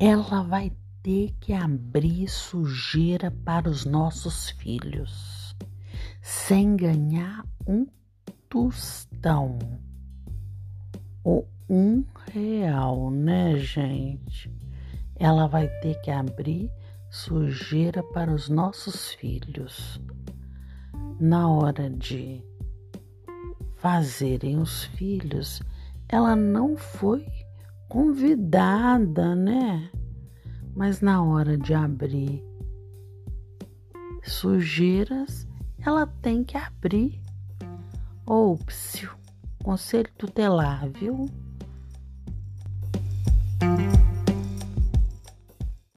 ela vai ter que abrir sujeira para os nossos filhos, sem ganhar um tostão ou um real, né, gente? Ela vai ter que abrir sujeira para os nossos filhos. Na hora de fazerem os filhos, ela não foi convidada, né? Mas na hora de abrir sujeiras, ela tem que abrir. Ou, psiu, conselho tutelar, viu?